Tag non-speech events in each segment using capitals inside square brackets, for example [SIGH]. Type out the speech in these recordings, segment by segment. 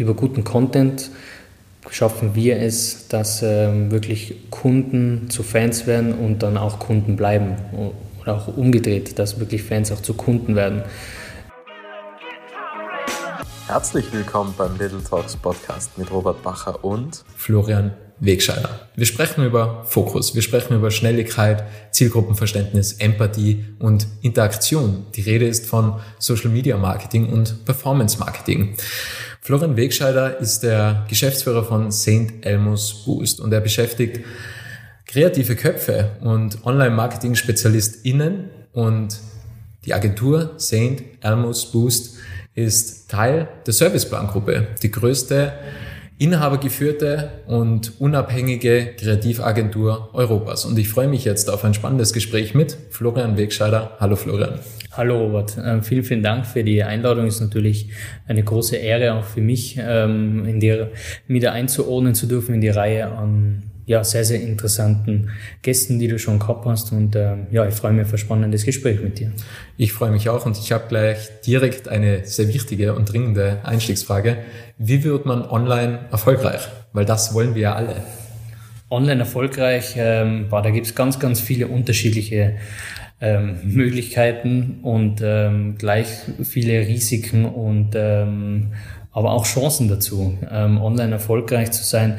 über guten Content schaffen wir es, dass ähm, wirklich Kunden zu Fans werden und dann auch Kunden bleiben. Oder auch umgedreht, dass wirklich Fans auch zu Kunden werden. Herzlich willkommen beim Little Talks Podcast mit Robert Bacher und Florian Wegscheider. Wir sprechen über Fokus, wir sprechen über Schnelligkeit, Zielgruppenverständnis, Empathie und Interaktion. Die Rede ist von Social Media Marketing und Performance Marketing. Florian Wegscheider ist der Geschäftsführer von St. Elmo's Boost und er beschäftigt kreative Köpfe und Online-Marketing-SpezialistInnen und die Agentur St. Elmo's Boost ist Teil der Serviceplan-Gruppe, die größte inhabergeführte und unabhängige Kreativagentur Europas. Und ich freue mich jetzt auf ein spannendes Gespräch mit Florian Wegscheider. Hallo Florian. Hallo Robert, ähm, vielen, vielen Dank für die Einladung. Ist natürlich eine große Ehre auch für mich, ähm, in der wieder einzuordnen zu dürfen in die Reihe an ja, sehr, sehr interessanten Gästen, die du schon gehabt hast. Und ähm, ja, ich freue mich auf ein spannendes Gespräch mit dir. Ich freue mich auch und ich habe gleich direkt eine sehr wichtige und dringende Einstiegsfrage. Wie wird man online erfolgreich? Weil das wollen wir ja alle. Online erfolgreich, ähm, boah, da gibt es ganz, ganz viele unterschiedliche ähm, Möglichkeiten und ähm, gleich viele Risiken und ähm, aber auch Chancen dazu, ähm, online erfolgreich zu sein.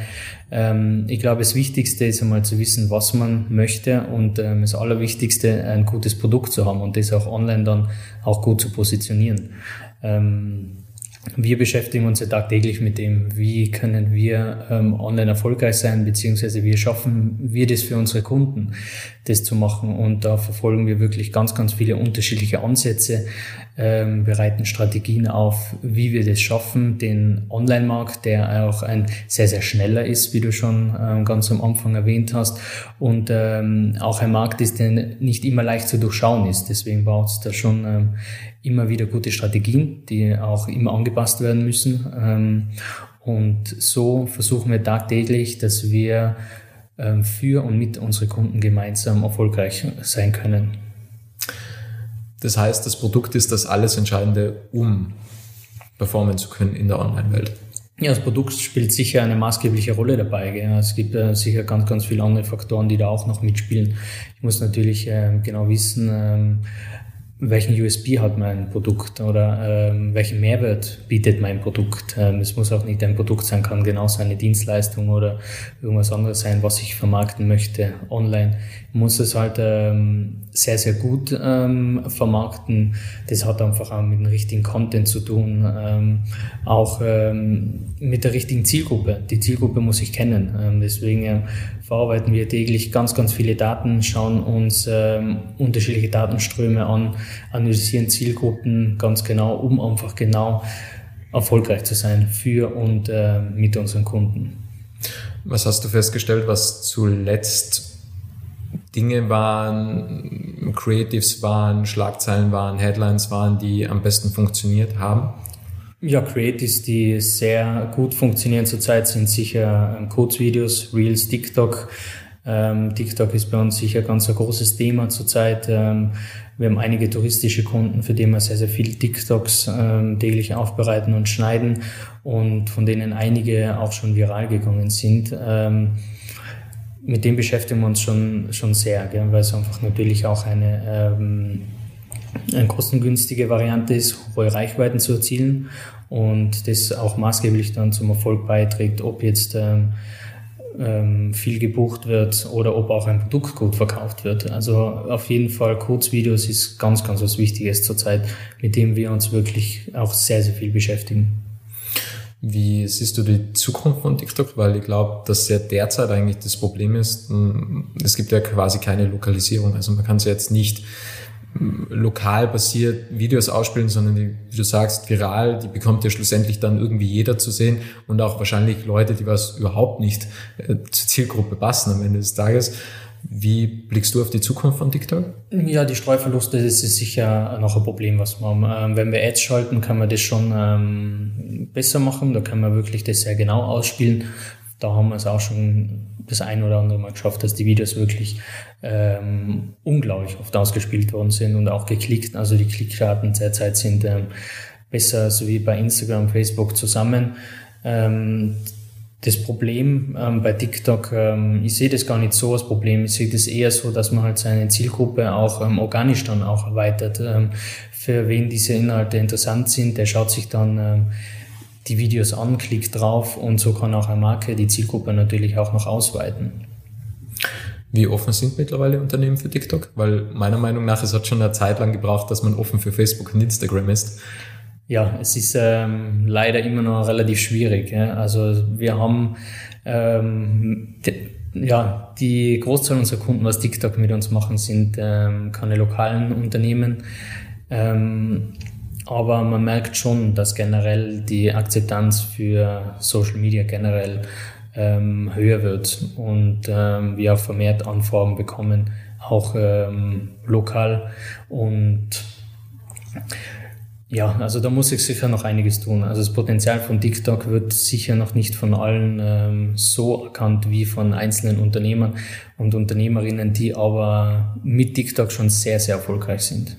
Ähm, ich glaube, das Wichtigste ist einmal zu wissen, was man möchte und ähm, das Allerwichtigste, ein gutes Produkt zu haben und das auch online dann auch gut zu positionieren. Ähm, wir beschäftigen uns ja tagtäglich mit dem, wie können wir ähm, online erfolgreich sein, beziehungsweise wie schaffen wir das für unsere Kunden, das zu machen. Und da verfolgen wir wirklich ganz, ganz viele unterschiedliche Ansätze, ähm, bereiten Strategien auf, wie wir das schaffen, den Online-Markt, der auch ein sehr, sehr schneller ist, wie du schon ähm, ganz am Anfang erwähnt hast, und ähm, auch ein Markt ist, der nicht immer leicht zu durchschauen ist. Deswegen braucht es da schon ähm, immer wieder gute Strategien, die auch immer angepasst werden müssen. Ähm, und so versuchen wir tagtäglich, dass wir ähm, für und mit unseren Kunden gemeinsam erfolgreich sein können. Das heißt, das Produkt ist das alles Entscheidende, um performen zu können in der Online-Welt. Ja, das Produkt spielt sicher eine maßgebliche Rolle dabei. Gell? Es gibt äh, sicher ganz, ganz viele andere Faktoren, die da auch noch mitspielen. Ich muss natürlich äh, genau wissen, ähm, welchen USB hat mein Produkt oder ähm, welchen Mehrwert bietet mein Produkt. Ähm, es muss auch nicht ein Produkt sein, kann genauso eine Dienstleistung oder irgendwas anderes sein, was ich vermarkten möchte online. Ich muss es halt ähm, sehr, sehr gut ähm, vermarkten. Das hat einfach auch mit dem richtigen Content zu tun, ähm, auch ähm, mit der richtigen Zielgruppe. Die Zielgruppe muss ich kennen. Ähm, deswegen äh, verarbeiten wir täglich ganz, ganz viele Daten, schauen uns ähm, unterschiedliche Datenströme an, analysieren Zielgruppen ganz genau, um einfach genau erfolgreich zu sein für und äh, mit unseren Kunden. Was hast du festgestellt, was zuletzt Dinge waren, Creatives waren, Schlagzeilen waren, Headlines waren, die am besten funktioniert haben? Ja, Creatives, die sehr gut funktionieren zurzeit, sind sicher ähm, Kurzvideos, Reels, TikTok. Ähm, TikTok ist bei uns sicher ganz ein großes Thema zurzeit. Ähm, wir haben einige touristische Kunden, für die wir sehr, sehr viel TikToks ähm, täglich aufbereiten und schneiden und von denen einige auch schon viral gegangen sind. Ähm, mit dem beschäftigen wir uns schon, schon sehr, gell, weil es einfach natürlich auch eine ähm, eine kostengünstige Variante ist, hohe Reichweiten zu erzielen und das auch maßgeblich dann zum Erfolg beiträgt, ob jetzt ähm, ähm, viel gebucht wird oder ob auch ein Produkt gut verkauft wird. Also auf jeden Fall Kurzvideos ist ganz, ganz was Wichtiges zurzeit, mit dem wir uns wirklich auch sehr, sehr viel beschäftigen. Wie siehst du die Zukunft von TikTok? Weil ich glaube, dass ja derzeit eigentlich das Problem ist, es gibt ja quasi keine Lokalisierung. Also man kann es jetzt nicht lokal basiert Videos ausspielen, sondern die, wie du sagst, viral, die bekommt ja schlussendlich dann irgendwie jeder zu sehen und auch wahrscheinlich Leute, die was überhaupt nicht äh, zur Zielgruppe passen am Ende des Tages. Wie blickst du auf die Zukunft von TikTok? Ja, die Streuverluste, das ist sicher noch ein Problem, was man, ähm, wenn wir Ads schalten, kann man das schon ähm, besser machen. Da kann man wirklich das sehr genau ausspielen. Da haben wir es auch schon das ein oder andere Mal geschafft, dass die Videos wirklich ähm, unglaublich oft ausgespielt worden sind und auch geklickt. Also die Klickraten derzeit sind ähm, besser, so wie bei Instagram, Facebook zusammen. Das Problem ähm, bei TikTok, ähm, ich sehe das gar nicht so als Problem. Ich sehe das eher so, dass man halt seine Zielgruppe auch ähm, organisch dann auch erweitert. Ähm, für wen diese Inhalte interessant sind, der schaut sich dann ähm, die Videos an, klickt drauf und so kann auch eine Marke die Zielgruppe natürlich auch noch ausweiten. Wie offen sind mittlerweile Unternehmen für TikTok? Weil meiner Meinung nach, es hat schon eine Zeit lang gebraucht, dass man offen für Facebook und Instagram ist. Ja, es ist ähm, leider immer noch relativ schwierig. Ja. Also wir haben ähm, ja, die Großzahl unserer Kunden, was TikTok mit uns machen, sind ähm, keine lokalen Unternehmen. Ähm, aber man merkt schon, dass generell die Akzeptanz für Social Media generell ähm, höher wird und ähm, wir auch vermehrt Anfragen bekommen, auch ähm, lokal. Und ja, also da muss ich sicher noch einiges tun. Also das Potenzial von TikTok wird sicher noch nicht von allen ähm, so erkannt wie von einzelnen Unternehmern und Unternehmerinnen, die aber mit TikTok schon sehr, sehr erfolgreich sind.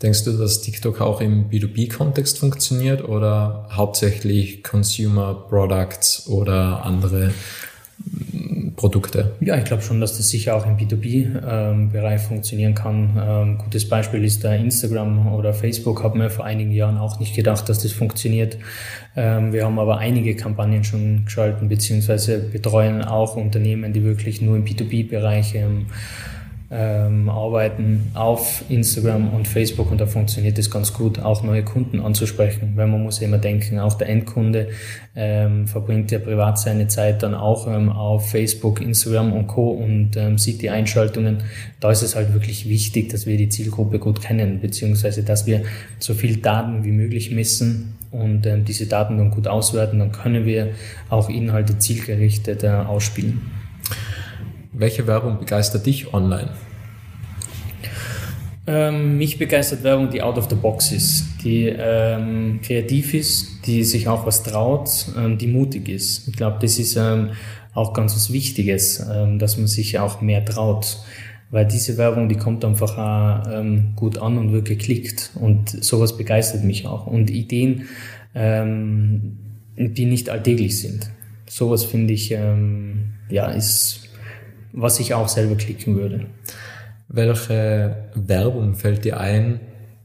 Denkst du, dass TikTok auch im B2B-Kontext funktioniert oder hauptsächlich Consumer Products oder andere Produkte? Ja, ich glaube schon, dass das sicher auch im B2B-Bereich ähm, funktionieren kann. Ähm, gutes Beispiel ist da Instagram oder Facebook, haben wir vor einigen Jahren auch nicht gedacht, dass das funktioniert. Ähm, wir haben aber einige Kampagnen schon geschalten, beziehungsweise betreuen auch Unternehmen, die wirklich nur im B2B-Bereich ähm, arbeiten auf Instagram und Facebook und da funktioniert es ganz gut, auch neue Kunden anzusprechen, weil man muss immer denken, auch der Endkunde ähm, verbringt ja privat seine Zeit dann auch ähm, auf Facebook, Instagram und Co. und ähm, sieht die Einschaltungen. Da ist es halt wirklich wichtig, dass wir die Zielgruppe gut kennen, beziehungsweise dass wir so viel Daten wie möglich messen und ähm, diese Daten dann gut auswerten, dann können wir auch Inhalte zielgerichtet äh, ausspielen. Welche Werbung begeistert dich online? Ähm, mich begeistert Werbung, die out of the box ist, die ähm, kreativ ist, die sich auch was traut, ähm, die mutig ist. Ich glaube, das ist ähm, auch ganz was Wichtiges, ähm, dass man sich auch mehr traut. Weil diese Werbung, die kommt einfach auch, ähm, gut an und wird geklickt. Und sowas begeistert mich auch. Und Ideen, die nicht alltäglich sind. Sowas finde ich, ja, ist was ich auch selber klicken würde. Welche Werbung fällt dir ein,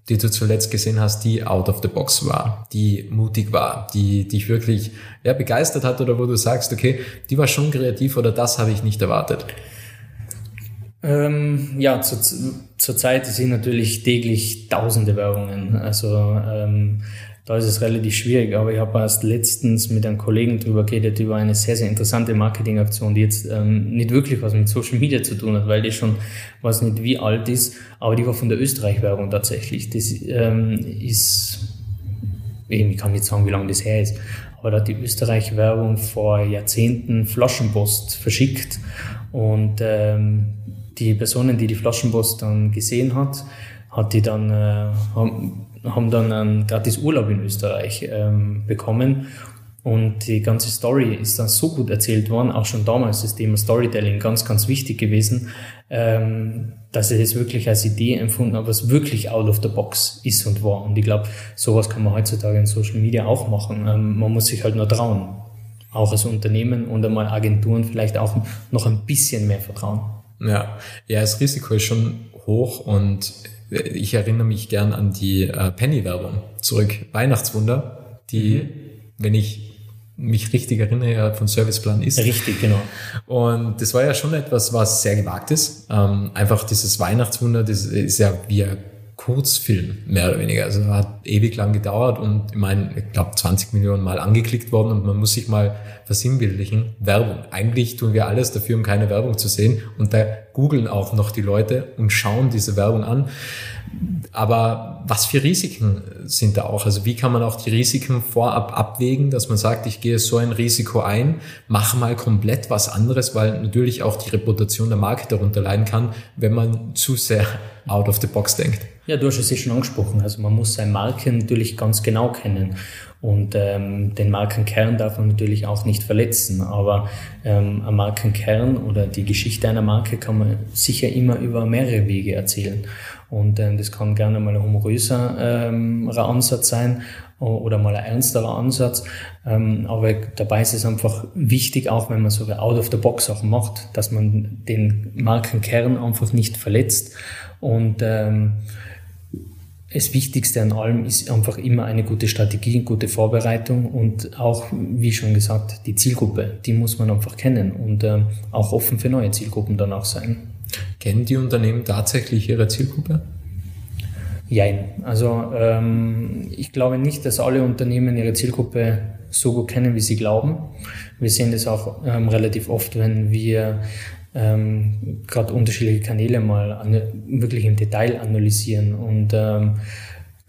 die du zuletzt gesehen hast, die out of the box war, die mutig war, die dich wirklich ja, begeistert hat oder wo du sagst, okay, die war schon kreativ oder das habe ich nicht erwartet? Ähm, ja, zu, zur Zeit sind natürlich täglich tausende Werbungen. Also ähm, da ist es relativ schwierig. Aber ich habe erst letztens mit einem Kollegen drüber geredet, über eine sehr, sehr interessante Marketingaktion, die jetzt ähm, nicht wirklich was mit Social Media zu tun hat, weil die schon, weiß nicht wie alt ist, aber die war von der Österreich-Werbung tatsächlich. Das ähm, ist, ich kann nicht sagen, wie lange das her ist, aber da hat die Österreich-Werbung vor Jahrzehnten Flaschenpost verschickt und ähm, die Personen, die die Flaschenpost dann gesehen hat, hat die dann, äh, haben, haben dann einen gratis Urlaub in Österreich ähm, bekommen. Und die ganze Story ist dann so gut erzählt worden, auch schon damals das Thema Storytelling ganz, ganz wichtig gewesen, ähm, dass ich es wirklich als Idee empfunden habe, was wirklich out of the box ist und war. Und ich glaube, sowas kann man heutzutage in Social Media auch machen. Ähm, man muss sich halt nur trauen. Auch als Unternehmen und einmal Agenturen vielleicht auch noch ein bisschen mehr vertrauen. Ja, ja, das Risiko ist schon hoch und ich erinnere mich gern an die äh, Penny-Werbung zurück. Weihnachtswunder, die, mhm. wenn ich mich richtig erinnere, ja von Serviceplan ist. Richtig, genau. Und das war ja schon etwas, was sehr gewagt ist. Ähm, einfach dieses Weihnachtswunder, das ist ja wie ein Kurzfilm, mehr oder weniger. Also hat ewig lang gedauert und ich meine, ich glaube 20 Millionen Mal angeklickt worden und man muss sich mal versinnbildlichen. Werbung. Eigentlich tun wir alles dafür, um keine Werbung zu sehen und da googeln auch noch die Leute und schauen diese Werbung an. Aber was für Risiken sind da auch? Also wie kann man auch die Risiken vorab abwägen, dass man sagt, ich gehe so ein Risiko ein, mache mal komplett was anderes, weil natürlich auch die Reputation der Marke darunter leiden kann, wenn man zu sehr out of the box denkt. Ja, du hast es ja schon angesprochen. Also man muss seine Marke natürlich ganz genau kennen. Und ähm, den Markenkern darf man natürlich auch nicht verletzen. Aber ähm, ein Markenkern oder die Geschichte einer Marke kann man sicher immer über mehrere Wege erzählen. Und ähm, das kann gerne mal ein humoröser ähm, Ansatz sein, oder mal ein ernsterer Ansatz. Ähm, aber dabei ist es einfach wichtig, auch wenn man so out of the box Sachen macht, dass man den Markenkern einfach nicht verletzt und ähm, das Wichtigste an allem ist einfach immer eine gute Strategie, gute Vorbereitung und auch, wie schon gesagt, die Zielgruppe, die muss man einfach kennen und ähm, auch offen für neue Zielgruppen dann auch sein. Kennen die Unternehmen tatsächlich ihre Zielgruppe? Jein. Also ähm, ich glaube nicht, dass alle Unternehmen ihre Zielgruppe so gut kennen, wie sie glauben. Wir sehen das auch ähm, relativ oft, wenn wir ähm, gerade unterschiedliche Kanäle mal wirklich im Detail analysieren und ähm,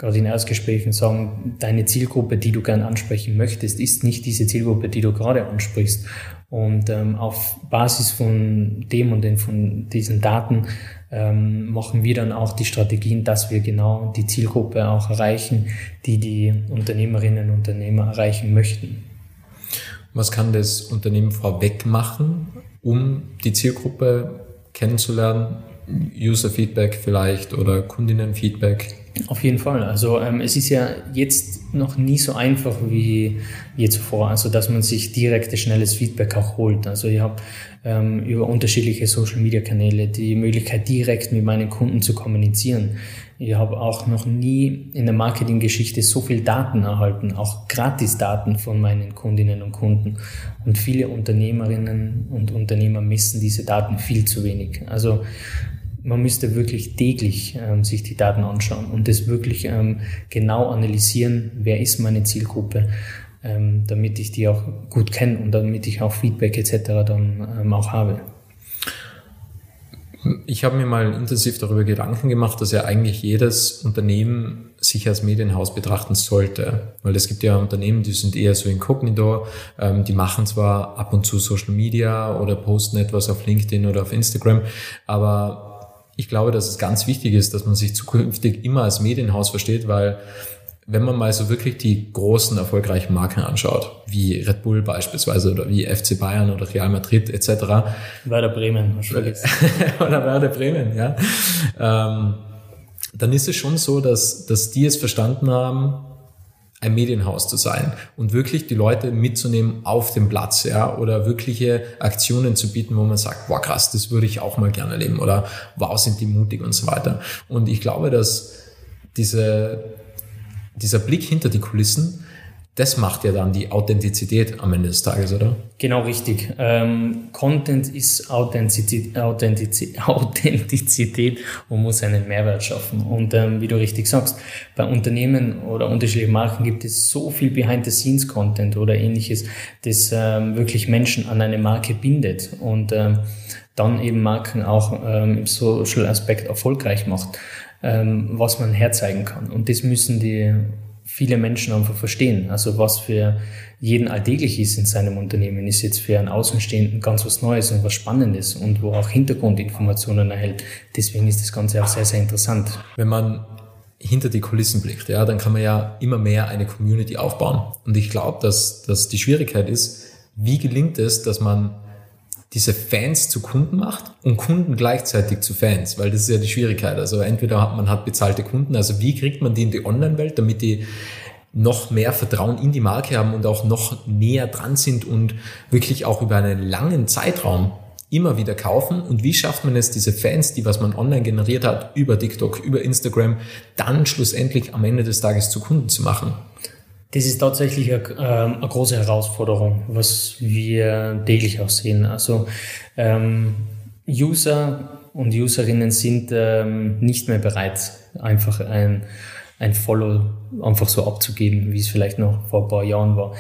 gerade in Erstgesprächen sagen, deine Zielgruppe, die du gern ansprechen möchtest, ist nicht diese Zielgruppe, die du gerade ansprichst. Und ähm, auf Basis von dem und den, von diesen Daten ähm, machen wir dann auch die Strategien, dass wir genau die Zielgruppe auch erreichen, die die Unternehmerinnen und Unternehmer erreichen möchten. Was kann das Unternehmen vorweg machen, um die Zielgruppe kennenzulernen? User-Feedback vielleicht oder Kundinnen-Feedback? Auf jeden Fall. Also ähm, es ist ja jetzt noch nie so einfach wie je zuvor, also dass man sich direktes, schnelles Feedback auch holt. Also ich habe ähm, über unterschiedliche Social-Media-Kanäle die Möglichkeit, direkt mit meinen Kunden zu kommunizieren. Ich habe auch noch nie in der Marketinggeschichte so viel Daten erhalten, auch Gratis-Daten von meinen Kundinnen und Kunden. Und viele Unternehmerinnen und Unternehmer messen diese Daten viel zu wenig. Also man müsste wirklich täglich ähm, sich die Daten anschauen und das wirklich ähm, genau analysieren, wer ist meine Zielgruppe, ähm, damit ich die auch gut kenne und damit ich auch Feedback etc. dann ähm, auch habe. Ich habe mir mal intensiv darüber Gedanken gemacht, dass ja eigentlich jedes Unternehmen sich als Medienhaus betrachten sollte. Weil es gibt ja Unternehmen, die sind eher so inkognito, ähm, die machen zwar ab und zu Social Media oder posten etwas auf LinkedIn oder auf Instagram, aber ich glaube, dass es ganz wichtig ist, dass man sich zukünftig immer als Medienhaus versteht, weil wenn man mal so wirklich die großen erfolgreichen Marken anschaut, wie Red Bull beispielsweise oder wie FC Bayern oder Real Madrid etc. Werder Bremen, [LAUGHS] oder Werder Bremen, ja. Ähm, dann ist es schon so, dass, dass die es verstanden haben, ein Medienhaus zu sein und wirklich die Leute mitzunehmen auf dem Platz, ja, oder wirkliche Aktionen zu bieten, wo man sagt, boah krass, das würde ich auch mal gerne erleben oder wow, sind die mutig und so weiter. Und ich glaube, dass diese, dieser Blick hinter die Kulissen das macht ja dann die Authentizität am Ende des Tages, oder? Genau richtig. Ähm, Content ist Authentizität, Authentizität, [LAUGHS] Authentizität und muss einen Mehrwert schaffen. Und ähm, wie du richtig sagst, bei Unternehmen oder unterschiedlichen Marken gibt es so viel Behind-the-Scenes-Content oder ähnliches, das ähm, wirklich Menschen an eine Marke bindet und ähm, dann eben Marken auch ähm, im Social-Aspekt erfolgreich macht, ähm, was man herzeigen kann. Und das müssen die viele Menschen einfach verstehen. Also was für jeden alltäglich ist in seinem Unternehmen, ist jetzt für einen Außenstehenden ganz was Neues und was Spannendes und wo auch Hintergrundinformationen erhält. Deswegen ist das Ganze auch sehr, sehr interessant. Wenn man hinter die Kulissen blickt, ja, dann kann man ja immer mehr eine Community aufbauen. Und ich glaube, dass, dass die Schwierigkeit ist, wie gelingt es, dass man diese Fans zu Kunden macht und Kunden gleichzeitig zu Fans, weil das ist ja die Schwierigkeit. Also entweder hat man hat bezahlte Kunden, also wie kriegt man die in die Online-Welt, damit die noch mehr Vertrauen in die Marke haben und auch noch näher dran sind und wirklich auch über einen langen Zeitraum immer wieder kaufen und wie schafft man es, diese Fans, die was man online generiert hat, über TikTok, über Instagram, dann schlussendlich am Ende des Tages zu Kunden zu machen? Das ist tatsächlich eine, ähm, eine, große Herausforderung, was wir täglich auch sehen. Also ähm, User und Userinnen sind ähm, nicht mehr bereit, einfach ein, ein Follow einfach so abzugeben, wie es vielleicht noch vor ein paar Jahren war.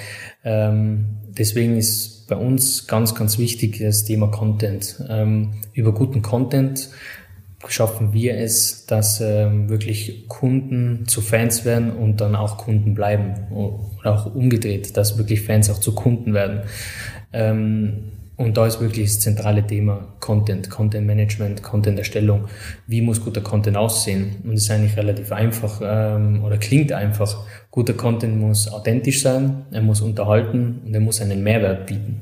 Ähm, deswegen ist bei uns ganz, ganz wichtig das Thema Content. Ähm, über guten Content schaffen wir es, dass ähm, wirklich Kunden zu Fans werden und dann auch Kunden bleiben. Oder auch umgedreht, dass wirklich Fans auch zu Kunden werden. Ähm, und da ist wirklich das zentrale Thema Content, Content Management, Content Erstellung. Wie muss guter Content aussehen? Und es ist eigentlich relativ einfach ähm, oder klingt einfach. Guter Content muss authentisch sein, er muss unterhalten und er muss einen Mehrwert bieten.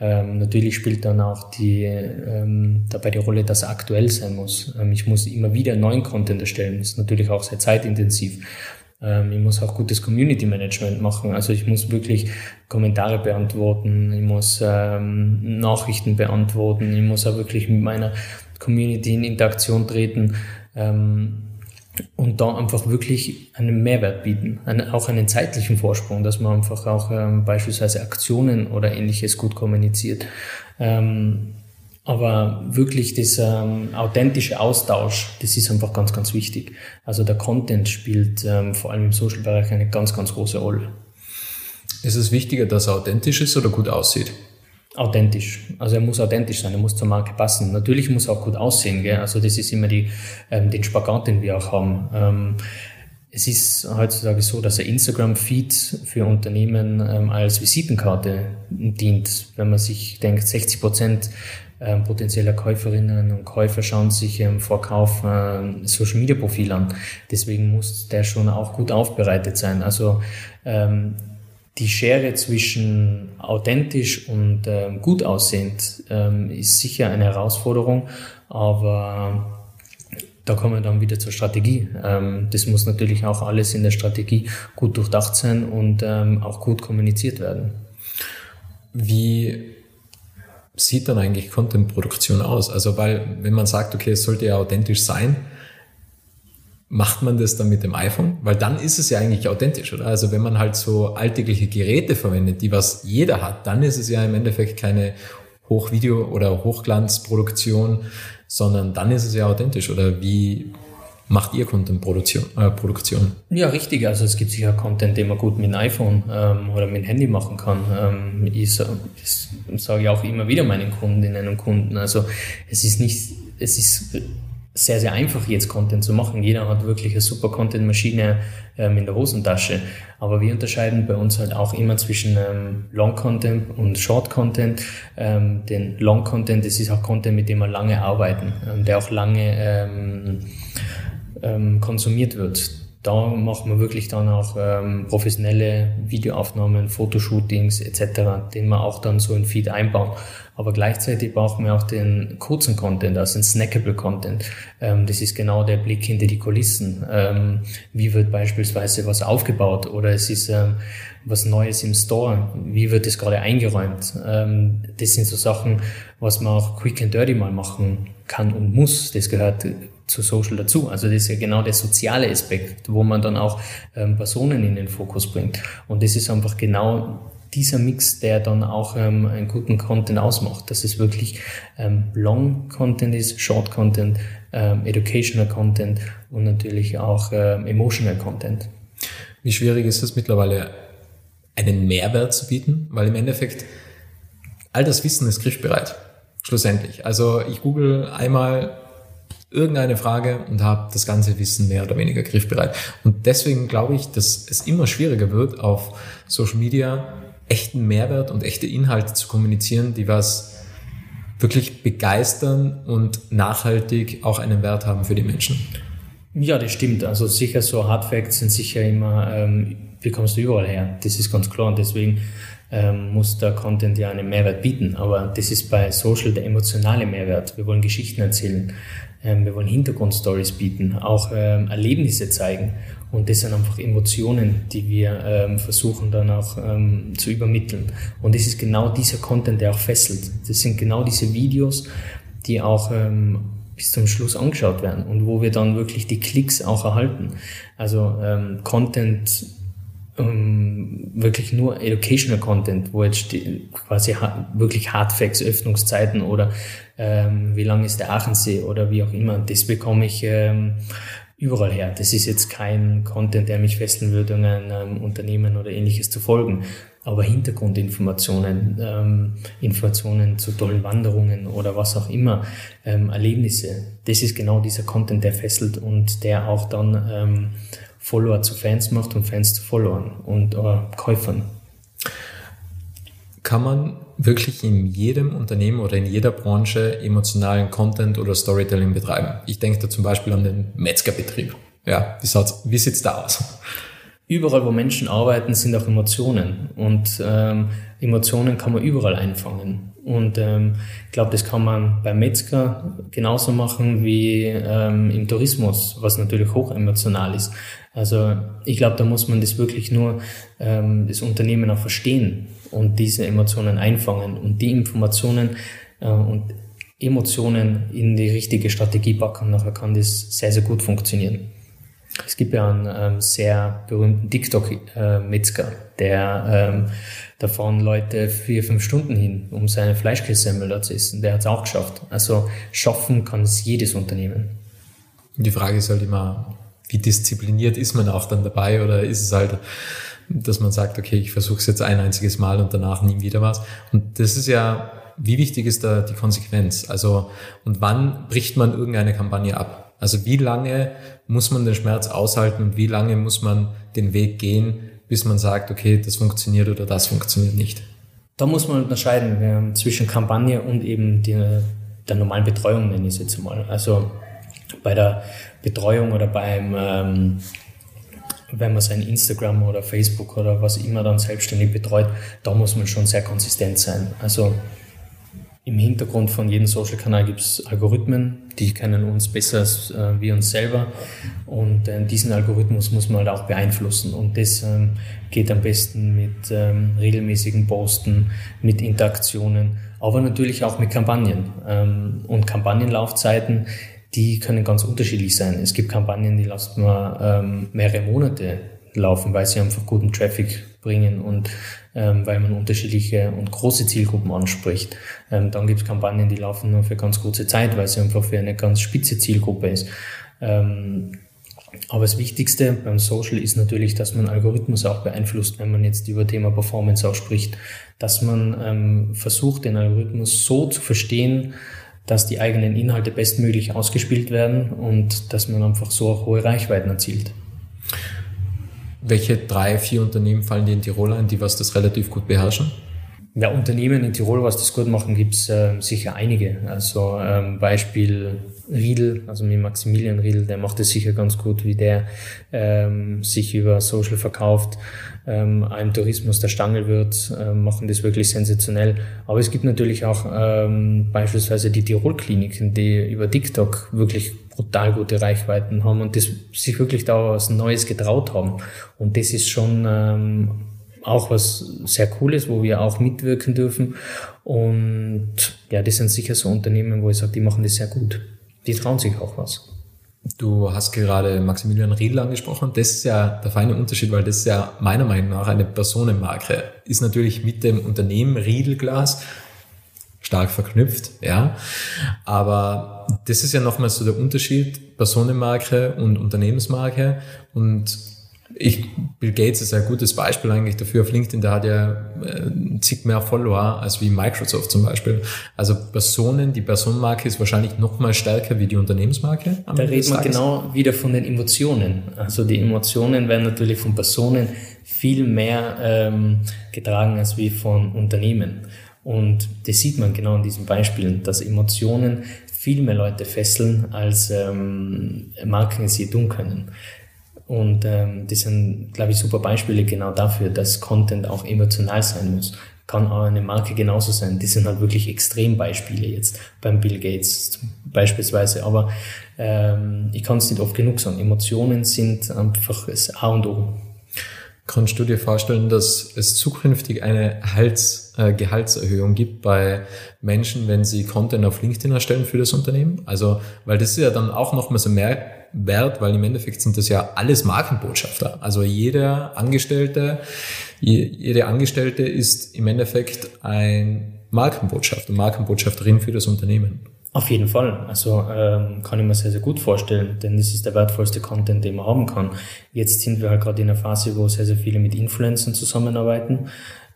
Ähm, natürlich spielt dann auch die, ähm, dabei die Rolle, dass er aktuell sein muss. Ähm, ich muss immer wieder neuen Content erstellen. Das ist natürlich auch sehr zeitintensiv. Ähm, ich muss auch gutes Community Management machen. Also ich muss wirklich Kommentare beantworten, ich muss ähm, Nachrichten beantworten, ich muss auch wirklich mit meiner Community in Interaktion treten. Ähm, und da einfach wirklich einen Mehrwert bieten, einen, auch einen zeitlichen Vorsprung, dass man einfach auch ähm, beispielsweise Aktionen oder ähnliches gut kommuniziert. Ähm, aber wirklich dieser ähm, authentische Austausch, das ist einfach ganz, ganz wichtig. Also der Content spielt ähm, vor allem im Social-Bereich eine ganz, ganz große Rolle. Ist es wichtiger, dass er authentisch ist oder gut aussieht? Authentisch. Also er muss authentisch sein, er muss zur Marke passen. Natürlich muss er auch gut aussehen. Gell? Also das ist immer die, ähm, den Spagat, den wir auch haben. Ähm, es ist heutzutage so, dass ein Instagram-Feed für Unternehmen ähm, als Visitenkarte dient. Wenn man sich denkt, 60 Prozent ähm, potenzieller Käuferinnen und Käufer schauen sich im Vorkauf äh, Social Media Profil an. Deswegen muss der schon auch gut aufbereitet sein. Also ähm, die Schere zwischen authentisch und ähm, gut aussehend ähm, ist sicher eine Herausforderung, aber da kommen wir dann wieder zur Strategie. Ähm, das muss natürlich auch alles in der Strategie gut durchdacht sein und ähm, auch gut kommuniziert werden. Wie sieht dann eigentlich Content-Produktion aus? Also, weil, wenn man sagt, okay, es sollte ja authentisch sein, macht man das dann mit dem iPhone? Weil dann ist es ja eigentlich authentisch, oder? Also wenn man halt so alltägliche Geräte verwendet, die was jeder hat, dann ist es ja im Endeffekt keine Hochvideo- oder Hochglanzproduktion, sondern dann ist es ja authentisch. Oder wie macht ihr Content-Produktion? Äh? Ja, richtig. Also es gibt sicher Content, den man gut mit dem iPhone ähm, oder mit dem Handy machen kann. Ähm, ich, das sage ich auch immer wieder meinen Kundinnen und Kunden. Also es ist nicht, es ist sehr, sehr einfach, jetzt Content zu machen. Jeder hat wirklich eine super Content-Maschine ähm, in der Hosentasche. Aber wir unterscheiden bei uns halt auch immer zwischen ähm, Long-Content und Short-Content. Ähm, den Long-Content, das ist auch Content, mit dem wir lange arbeiten, ähm, der auch lange ähm, ähm, konsumiert wird da machen wir wirklich dann auch ähm, professionelle Videoaufnahmen, Fotoshootings etc., den wir auch dann so in Feed einbauen. Aber gleichzeitig brauchen wir auch den kurzen Content, also den snackable Content. Ähm, das ist genau der Blick hinter die Kulissen. Ähm, wie wird beispielsweise was aufgebaut oder es ist ähm, was Neues im Store. Wie wird das gerade eingeräumt? Ähm, das sind so Sachen, was man auch quick and dirty mal machen kann und muss. Das gehört zu Social dazu. Also das ist ja genau der soziale Aspekt, wo man dann auch ähm, Personen in den Fokus bringt. Und das ist einfach genau dieser Mix, der dann auch ähm, einen guten Content ausmacht, dass es wirklich ähm, Long Content ist, Short Content, ähm, Educational Content und natürlich auch ähm, Emotional Content. Wie schwierig ist es mittlerweile, einen Mehrwert zu bieten? Weil im Endeffekt all das Wissen ist griffbereit, schlussendlich. Also ich google einmal irgendeine Frage und habe das ganze Wissen mehr oder weniger griffbereit. Und deswegen glaube ich, dass es immer schwieriger wird, auf Social Media echten Mehrwert und echte Inhalte zu kommunizieren, die was wirklich begeistern und nachhaltig auch einen Wert haben für die Menschen. Ja, das stimmt. Also sicher so Hard Facts sind sicher immer, ähm, kommst du überall her? Das ist ganz klar und deswegen ähm, muss der Content ja einen Mehrwert bieten. Aber das ist bei Social der emotionale Mehrwert. Wir wollen Geschichten erzählen. Ähm, wir wollen Hintergrundstories bieten, auch ähm, Erlebnisse zeigen. Und das sind einfach Emotionen, die wir ähm, versuchen dann auch ähm, zu übermitteln. Und das ist genau dieser Content, der auch fesselt. Das sind genau diese Videos, die auch ähm, bis zum Schluss angeschaut werden und wo wir dann wirklich die Klicks auch erhalten. Also ähm, Content ähm, wirklich nur educational Content, wo jetzt quasi ha wirklich Hardfacts, Öffnungszeiten oder ähm, wie lang ist der Aachensee oder wie auch immer, das bekomme ich ähm, überall her. Das ist jetzt kein Content, der mich fesseln würde, um einem Unternehmen oder ähnliches zu folgen. Aber Hintergrundinformationen, ähm, Informationen zu tollen Wanderungen oder was auch immer, ähm, Erlebnisse, das ist genau dieser Content, der fesselt und der auch dann ähm, Follower zu Fans macht und Fans zu Followern und äh, Käufern. Kann man wirklich in jedem Unternehmen oder in jeder Branche emotionalen Content oder Storytelling betreiben? Ich denke da zum Beispiel an den Metzgerbetrieb. Ja, wie, wie sieht's da aus? Überall, wo Menschen arbeiten, sind auch Emotionen. Und ähm, Emotionen kann man überall einfangen. Und ähm, ich glaube, das kann man beim Metzger genauso machen wie ähm, im Tourismus, was natürlich hoch emotional ist. Also ich glaube, da muss man das wirklich nur ähm, das Unternehmen auch verstehen und diese Emotionen einfangen und die Informationen äh, und Emotionen in die richtige Strategie packen. Nachher kann das sehr, sehr gut funktionieren. Es gibt ja einen ähm, sehr berühmten TikTok-Metzger, der ähm, da fahren Leute vier, fünf Stunden hin, um seine Fleischkässemmel zu essen. Der hat es auch geschafft. Also schaffen kann es jedes Unternehmen. Die Frage ist halt immer, wie diszipliniert ist man auch dann dabei oder ist es halt, dass man sagt, okay, ich versuche es jetzt ein einziges Mal und danach nie wieder was. Und das ist ja, wie wichtig ist da die Konsequenz? Also, und wann bricht man irgendeine Kampagne ab? Also wie lange muss man den Schmerz aushalten und wie lange muss man den Weg gehen, bis man sagt, okay, das funktioniert oder das funktioniert nicht? Da muss man unterscheiden zwischen Kampagne und eben die, der normalen Betreuung, nenne ich es jetzt mal. Also bei der Betreuung oder beim, ähm, wenn man sein Instagram oder Facebook oder was immer dann selbstständig betreut, da muss man schon sehr konsistent sein. Also im Hintergrund von jedem Social-Kanal gibt es Algorithmen, die kennen uns besser als äh, wir uns selber. Und äh, diesen Algorithmus muss man halt auch beeinflussen. Und das ähm, geht am besten mit ähm, regelmäßigen Posten, mit Interaktionen, aber natürlich auch mit Kampagnen. Ähm, und Kampagnenlaufzeiten, die können ganz unterschiedlich sein. Es gibt Kampagnen, die lassen wir ähm, mehrere Monate laufen, weil sie einfach guten Traffic bringen und ähm, weil man unterschiedliche und große Zielgruppen anspricht. Ähm, dann gibt es Kampagnen, die laufen nur für ganz kurze Zeit, weil sie einfach für eine ganz spitze Zielgruppe ist. Ähm, aber das Wichtigste beim Social ist natürlich, dass man Algorithmus auch beeinflusst, wenn man jetzt über Thema Performance auch spricht, dass man ähm, versucht, den Algorithmus so zu verstehen, dass die eigenen Inhalte bestmöglich ausgespielt werden und dass man einfach so auch hohe Reichweiten erzielt. Welche drei, vier Unternehmen fallen dir in Tirol ein, die was das relativ gut beherrschen? Ja, Unternehmen in Tirol, was das gut machen, gibt's äh, sicher einige. Also ähm, Beispiel Riedel, also mit Maximilian Riedel, der macht es sicher ganz gut, wie der ähm, sich über Social verkauft. Ähm, ein Tourismus der Stangelwirt äh, machen das wirklich sensationell. Aber es gibt natürlich auch ähm, beispielsweise die Tirol-Kliniken, die über TikTok wirklich brutal gute Reichweiten haben und das sich wirklich da was Neues getraut haben. Und das ist schon ähm, auch was sehr Cooles, wo wir auch mitwirken dürfen. Und ja, das sind sicher so Unternehmen, wo ich sage, die machen das sehr gut. Die trauen sich auch was. Du hast gerade Maximilian Riedl angesprochen. Das ist ja der feine Unterschied, weil das ist ja meiner Meinung nach eine Personenmarke. Ist natürlich mit dem Unternehmen Riedelglas stark verknüpft, ja. Aber das ist ja nochmal so der Unterschied Personenmarke und Unternehmensmarke. Und ich, Bill Gates ist ein gutes Beispiel eigentlich dafür. Auf LinkedIn, der hat ja äh, zig mehr Follower als wie Microsoft zum Beispiel. Also Personen, die Personenmarke ist wahrscheinlich noch mal stärker wie die Unternehmensmarke. Da reden wir genau wieder von den Emotionen. Also die Emotionen werden natürlich von Personen viel mehr ähm, getragen als wie von Unternehmen. Und das sieht man genau in diesen Beispielen, dass Emotionen viel mehr Leute fesseln, als ähm, Marken es je tun können. Und ähm, das sind, glaube ich, super Beispiele genau dafür, dass Content auch emotional sein muss. Kann auch eine Marke genauso sein. Die sind halt wirklich Extrembeispiele jetzt beim Bill Gates beispielsweise. Aber ähm, ich kann es nicht oft genug sagen. Emotionen sind einfach das A und O. Kannst du dir vorstellen, dass es zukünftig eine Hals, äh, Gehaltserhöhung gibt bei Menschen, wenn sie Content auf LinkedIn erstellen für das Unternehmen? Also, weil das ist ja dann auch nochmal so mehr wert, weil im Endeffekt sind das ja alles Markenbotschafter. Also jeder Angestellte, jede Angestellte ist im Endeffekt ein Markenbotschafter, Markenbotschafterin für das Unternehmen. Auf jeden Fall. Also ähm, kann ich mir sehr, sehr gut vorstellen, denn das ist der wertvollste Content, den man haben kann. Jetzt sind wir halt gerade in einer Phase, wo sehr, sehr viele mit Influencern zusammenarbeiten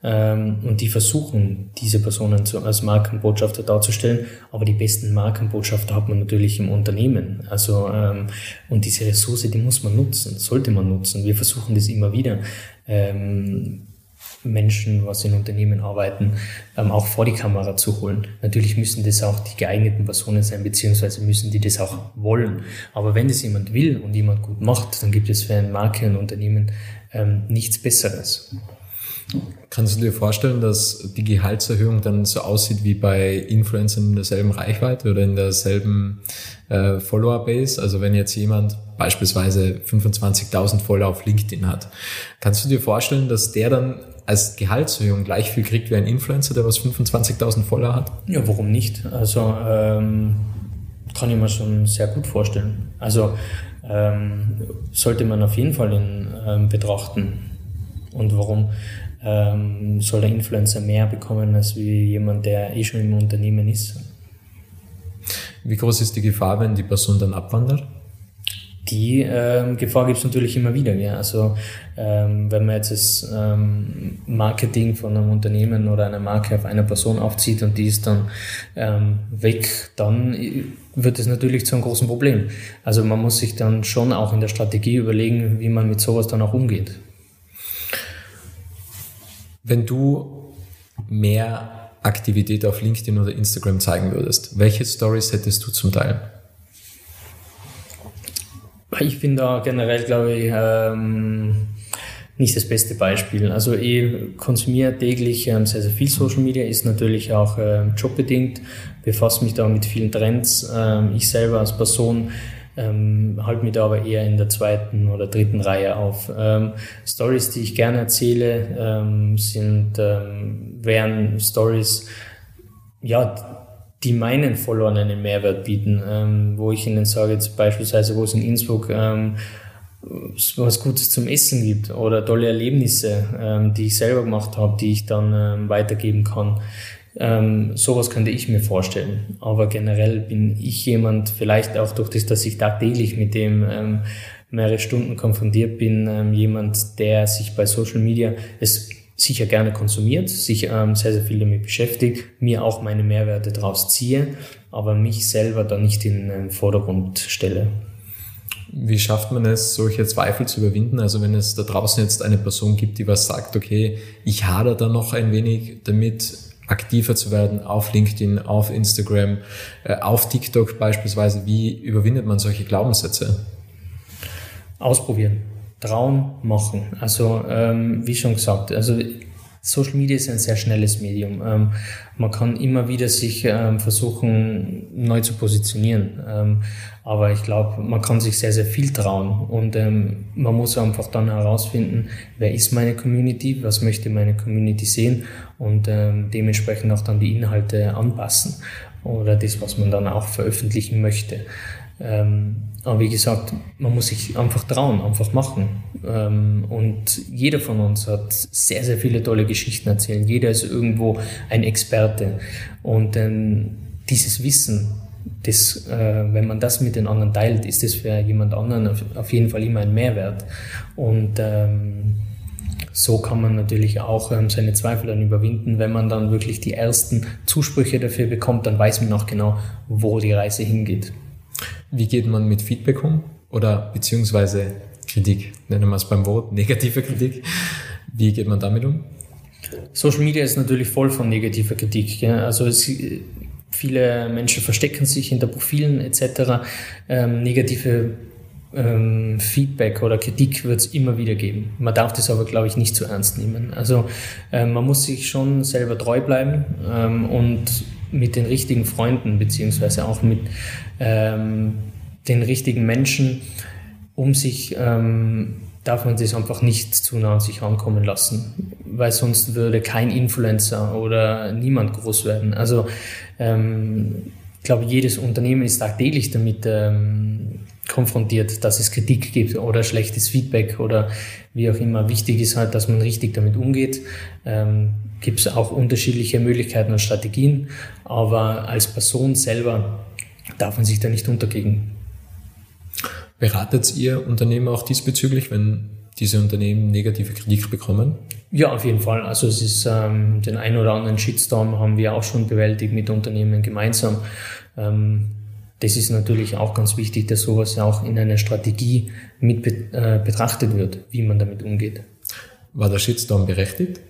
ähm, und die versuchen, diese Personen zu, als Markenbotschafter darzustellen. Aber die besten Markenbotschafter hat man natürlich im Unternehmen. Also ähm, und diese Ressource, die muss man nutzen, sollte man nutzen. Wir versuchen das immer wieder. Ähm, Menschen, was in Unternehmen arbeiten, ähm, auch vor die Kamera zu holen. Natürlich müssen das auch die geeigneten Personen sein, beziehungsweise müssen die das auch wollen. Aber wenn das jemand will und jemand gut macht, dann gibt es für eine Marke und Unternehmen ähm, nichts Besseres. Kannst du dir vorstellen, dass die Gehaltserhöhung dann so aussieht wie bei Influencern in derselben Reichweite oder in derselben äh, Follower-Base? Also wenn jetzt jemand beispielsweise 25.000 Follower auf LinkedIn hat, kannst du dir vorstellen, dass der dann als Gehaltserhöhung gleich viel kriegt wie ein Influencer, der was 25.000 Follower hat? Ja, warum nicht? Also ähm, kann ich mir schon sehr gut vorstellen. Also ähm, sollte man auf jeden Fall in, ähm, betrachten. Und warum ähm, soll der Influencer mehr bekommen als wie jemand, der eh schon im Unternehmen ist? Wie groß ist die Gefahr, wenn die Person dann abwandert? Die ähm, Gefahr gibt es natürlich immer wieder. Ja. Also ähm, wenn man jetzt das ähm, Marketing von einem Unternehmen oder einer Marke auf einer Person aufzieht und die ist dann ähm, weg, dann wird es natürlich zu einem großen Problem. Also man muss sich dann schon auch in der Strategie überlegen, wie man mit sowas dann auch umgeht. Wenn du mehr Aktivität auf LinkedIn oder Instagram zeigen würdest, welche Stories hättest du zum Teil? Ich bin da generell, glaube ich, ähm, nicht das beste Beispiel. Also ich konsumiere täglich ähm, sehr, sehr viel Social Media, ist natürlich auch ähm, jobbedingt, befasse mich da mit vielen Trends. Ähm, ich selber als Person ähm, halte mich da aber eher in der zweiten oder dritten Reihe auf. Ähm, Stories, die ich gerne erzähle, ähm, sind, ähm, wären Stories, ja, die meinen Followern einen Mehrwert bieten, ähm, wo ich ihnen sage, jetzt beispielsweise, wo es in Innsbruck ähm, was Gutes zum Essen gibt oder tolle Erlebnisse, ähm, die ich selber gemacht habe, die ich dann ähm, weitergeben kann. Ähm, sowas könnte ich mir vorstellen. Aber generell bin ich jemand, vielleicht auch durch das, dass ich tagtäglich mit dem ähm, mehrere Stunden konfrontiert bin, ähm, jemand, der sich bei Social Media es sicher gerne konsumiert, sich ähm, sehr, sehr viel damit beschäftigt, mir auch meine Mehrwerte daraus ziehe, aber mich selber da nicht in den Vordergrund stelle. Wie schafft man es, solche Zweifel zu überwinden? Also wenn es da draußen jetzt eine Person gibt, die was sagt, okay, ich hader da noch ein wenig damit, aktiver zu werden auf LinkedIn, auf Instagram, äh, auf TikTok beispielsweise. Wie überwindet man solche Glaubenssätze? Ausprobieren Trauen machen. Also ähm, wie schon gesagt, also Social Media ist ein sehr schnelles Medium. Ähm, man kann immer wieder sich ähm, versuchen, neu zu positionieren. Ähm, aber ich glaube, man kann sich sehr, sehr viel trauen. Und ähm, man muss einfach dann herausfinden, wer ist meine Community, was möchte meine Community sehen und ähm, dementsprechend auch dann die Inhalte anpassen oder das, was man dann auch veröffentlichen möchte. Ähm, aber wie gesagt, man muss sich einfach trauen, einfach machen. Ähm, und jeder von uns hat sehr, sehr viele tolle Geschichten erzählen. Jeder ist irgendwo ein Experte. Und ähm, dieses Wissen, das, äh, wenn man das mit den anderen teilt, ist das für jemand anderen auf, auf jeden Fall immer ein Mehrwert. Und ähm, so kann man natürlich auch ähm, seine Zweifel dann überwinden. Wenn man dann wirklich die ersten Zusprüche dafür bekommt, dann weiß man auch genau, wo die Reise hingeht. Wie geht man mit Feedback um? Oder beziehungsweise Kritik, nennen wir es beim Wort, [LAUGHS] negative Kritik. Wie geht man damit um? Social Media ist natürlich voll von negativer Kritik. Ja? Also es, viele Menschen verstecken sich hinter Profilen etc. Ähm, negative ähm, Feedback oder Kritik wird es immer wieder geben. Man darf das aber, glaube ich, nicht zu ernst nehmen. Also ähm, man muss sich schon selber treu bleiben ähm, und mit den richtigen Freunden beziehungsweise auch mit ähm, den richtigen Menschen um sich, ähm, darf man das einfach nicht zu nah an sich rankommen lassen, weil sonst würde kein Influencer oder niemand groß werden. Also ähm, ich glaube, jedes Unternehmen ist tagtäglich damit ähm, konfrontiert, dass es Kritik gibt oder schlechtes Feedback oder wie auch immer. Wichtig ist halt, dass man richtig damit umgeht. Ähm, gibt es auch unterschiedliche Möglichkeiten und Strategien, aber als Person selber darf man sich da nicht untergehen. Beratet ihr Unternehmen auch diesbezüglich, wenn diese Unternehmen negative Kritik bekommen? Ja, auf jeden Fall. Also es ist ähm, den ein oder anderen Shitstorm haben wir auch schon bewältigt mit Unternehmen gemeinsam. Ähm, das ist natürlich auch ganz wichtig, dass sowas auch in einer Strategie mit äh, betrachtet wird, wie man damit umgeht. War der Shitstorm berechtigt?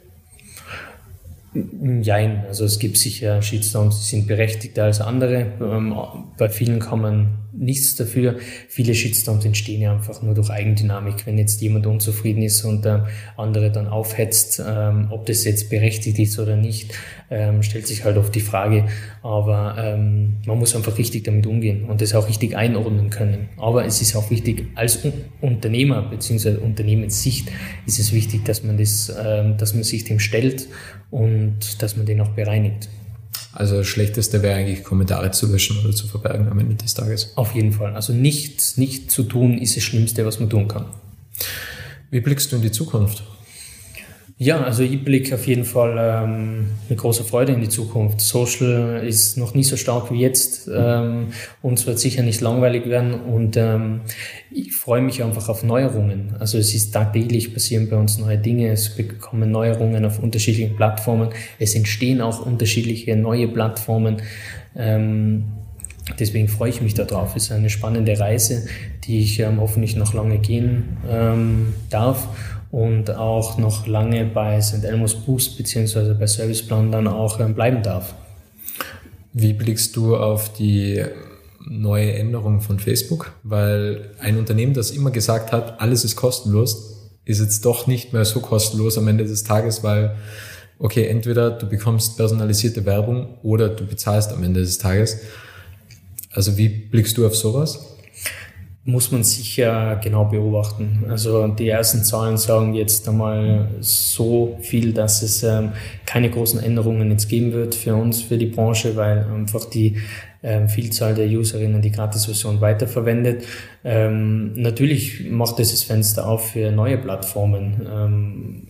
Jein, also es gibt sicher Shitstorms, die sind berechtigter als andere. Ähm, bei vielen kann man nichts dafür. Viele Shitstorms entstehen ja einfach nur durch Eigendynamik. Wenn jetzt jemand unzufrieden ist und ähm, andere dann aufhetzt, ähm, ob das jetzt berechtigt ist oder nicht, ähm, stellt sich halt oft die Frage. Aber ähm, man muss einfach richtig damit umgehen und das auch richtig einordnen können. Aber es ist auch wichtig, als Unternehmer bzw. Unternehmenssicht ist es wichtig, dass man das, ähm, dass man sich dem stellt und dass man den auch bereinigt. Also das Schlechteste wäre eigentlich Kommentare zu löschen oder zu verbergen am Ende des Tages. Auf jeden Fall. Also nichts nicht zu tun ist das Schlimmste, was man tun kann. Wie blickst du in die Zukunft? Ja, also ich blicke auf jeden Fall ähm, mit großer Freude in die Zukunft. Social ist noch nie so stark wie jetzt. Ähm, uns wird sicher nicht langweilig werden und ähm, ich freue mich einfach auf Neuerungen. Also es ist tagtäglich passieren bei uns neue Dinge, es bekommen Neuerungen auf unterschiedlichen Plattformen, es entstehen auch unterschiedliche neue Plattformen. Ähm, deswegen freue ich mich darauf. Es ist eine spannende Reise, die ich ähm, hoffentlich noch lange gehen ähm, darf und auch noch lange bei St. Elmo's Boost bzw. bei Serviceplan dann auch ähm, bleiben darf. Wie blickst du auf die neue Änderung von Facebook? Weil ein Unternehmen, das immer gesagt hat, alles ist kostenlos, ist jetzt doch nicht mehr so kostenlos am Ende des Tages, weil, okay, entweder du bekommst personalisierte Werbung oder du bezahlst am Ende des Tages. Also wie blickst du auf sowas? Muss man sicher genau beobachten. Also die ersten Zahlen sagen jetzt einmal so viel, dass es ähm, keine großen Änderungen jetzt geben wird für uns, für die Branche, weil einfach die ähm, Vielzahl der Userinnen die Gratis-Version weiterverwendet. Ähm, natürlich macht es das Fenster auf für neue Plattformen, ähm,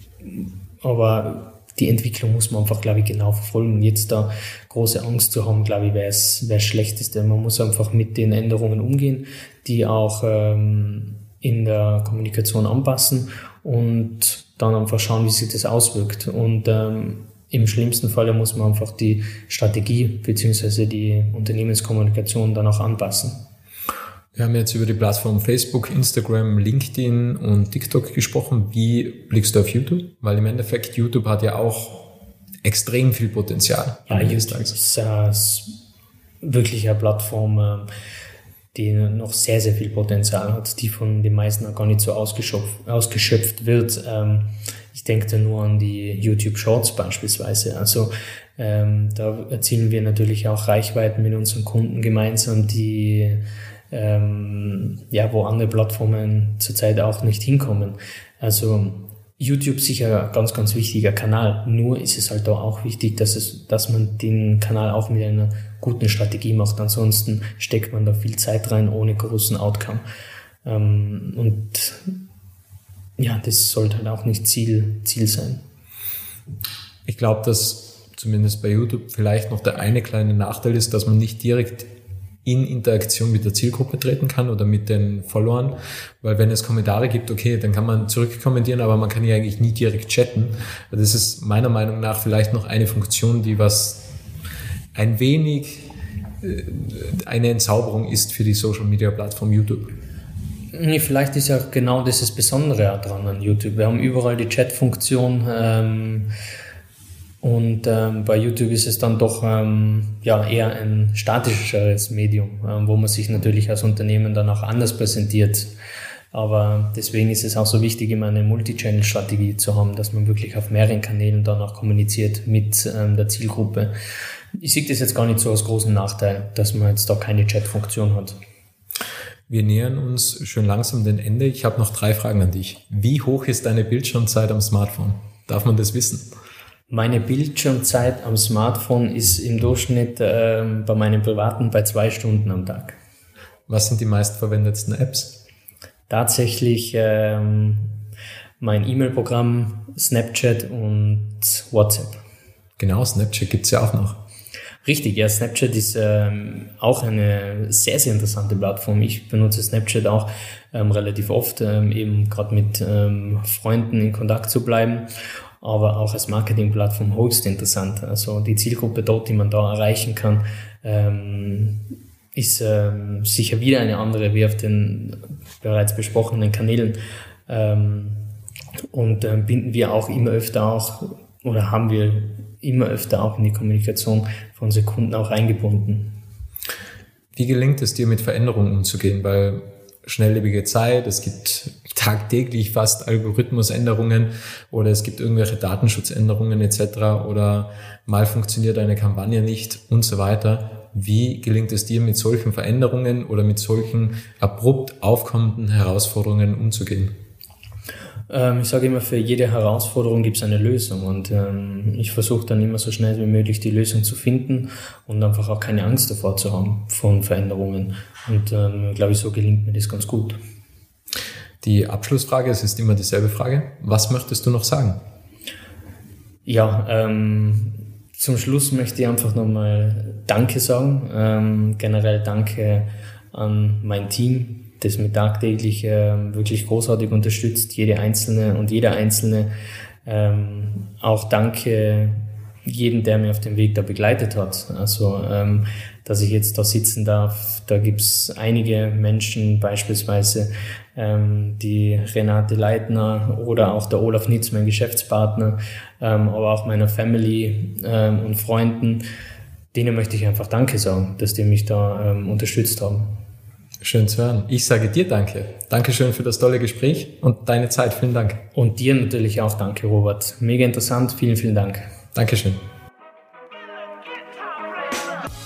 aber die Entwicklung muss man einfach, glaube ich, genau verfolgen. Jetzt da große Angst zu haben, glaube ich, wäre es das Schlechteste. Man muss einfach mit den Änderungen umgehen, die auch ähm, in der Kommunikation anpassen und dann einfach schauen, wie sich das auswirkt. Und ähm, im schlimmsten Falle muss man einfach die Strategie beziehungsweise die Unternehmenskommunikation dann auch anpassen. Wir haben jetzt über die Plattform Facebook, Instagram, LinkedIn und TikTok gesprochen. Wie blickst du auf YouTube? Weil im Endeffekt YouTube hat ja auch extrem viel Potenzial. Ja, YouTube ist äh, wirklich eine Plattform, äh, die noch sehr, sehr viel Potenzial hat, die von den meisten auch gar nicht so ausgeschöpft, ausgeschöpft wird. Ähm, ich denke da nur an die YouTube Shorts beispielsweise. Also ähm, da erzielen wir natürlich auch Reichweiten mit unseren Kunden gemeinsam, die ähm, ja, wo andere Plattformen zurzeit auch nicht hinkommen. Also YouTube sicher ganz, ganz wichtiger Kanal. Nur ist es halt auch wichtig, dass es, dass man den Kanal auch mit einer guten Strategie macht. Ansonsten steckt man da viel Zeit rein ohne großen Outcome. Ähm, und ja, das sollte halt auch nicht Ziel, Ziel sein. Ich glaube, dass zumindest bei YouTube vielleicht noch der eine kleine Nachteil ist, dass man nicht direkt in Interaktion mit der Zielgruppe treten kann oder mit den Followern, weil wenn es Kommentare gibt, okay, dann kann man zurückkommentieren, aber man kann ja eigentlich nie direkt chatten. Das ist meiner Meinung nach vielleicht noch eine Funktion, die was ein wenig äh, eine Entzauberung ist für die Social Media Plattform YouTube. Nee, vielleicht ist ja genau das das Besondere dran an YouTube. Wir haben überall die Chat-Funktion. Ähm, und ähm, bei YouTube ist es dann doch ähm, ja, eher ein statischeres Medium, ähm, wo man sich natürlich als Unternehmen dann auch anders präsentiert. Aber deswegen ist es auch so wichtig, immer eine Multi-Channel-Strategie zu haben, dass man wirklich auf mehreren Kanälen dann auch kommuniziert mit ähm, der Zielgruppe. Ich sehe das jetzt gar nicht so als großen Nachteil, dass man jetzt da keine Chat-Funktion hat. Wir nähern uns schön langsam dem Ende. Ich habe noch drei Fragen an dich. Wie hoch ist deine Bildschirmzeit am Smartphone? Darf man das wissen? Meine Bildschirmzeit am Smartphone ist im Durchschnitt äh, bei meinem privaten bei zwei Stunden am Tag. Was sind die meistverwendetsten Apps? Tatsächlich ähm, mein E-Mail-Programm, Snapchat und WhatsApp. Genau, Snapchat gibt's ja auch noch. Richtig, ja, Snapchat ist ähm, auch eine sehr, sehr interessante Plattform. Ich benutze Snapchat auch ähm, relativ oft, ähm, eben gerade mit ähm, Freunden in Kontakt zu bleiben aber auch als Marketingplattform höchst interessant. Also die Zielgruppe dort, die man da erreichen kann, ähm, ist ähm, sicher wieder eine andere wie auf den bereits besprochenen Kanälen. Ähm, und ähm, binden wir auch immer öfter auch oder haben wir immer öfter auch in die Kommunikation von unseren Kunden auch eingebunden. Wie gelingt es dir, mit Veränderungen umzugehen? Weil schnelllebige Zeit, es gibt tagtäglich fast Algorithmusänderungen oder es gibt irgendwelche Datenschutzänderungen etc. oder mal funktioniert eine Kampagne nicht und so weiter. Wie gelingt es dir, mit solchen Veränderungen oder mit solchen abrupt aufkommenden Herausforderungen umzugehen? Ähm, ich sage immer, für jede Herausforderung gibt es eine Lösung und ähm, ich versuche dann immer so schnell wie möglich die Lösung zu finden und einfach auch keine Angst davor zu haben von Veränderungen. Und ähm, glaube ich, so gelingt mir das ganz gut. Die Abschlussfrage, es ist immer dieselbe Frage. Was möchtest du noch sagen? Ja, ähm, zum Schluss möchte ich einfach nochmal Danke sagen. Ähm, generell Danke an mein Team, das mich tagtäglich äh, wirklich großartig unterstützt, jede einzelne und jeder einzelne. Ähm, auch danke jeden, der mir auf dem Weg da begleitet hat. Also, ähm, dass ich jetzt da sitzen darf, da gibt's einige Menschen, beispielsweise ähm, die Renate Leitner oder auch der Olaf Nitz, mein Geschäftspartner, ähm, aber auch meiner Family ähm, und Freunden, denen möchte ich einfach Danke sagen, dass die mich da ähm, unterstützt haben. Schön zu hören. Ich sage dir danke. Dankeschön für das tolle Gespräch und deine Zeit. Vielen Dank. Und dir natürlich auch danke, Robert. Mega interessant. Vielen, vielen Dank. Dankeschön.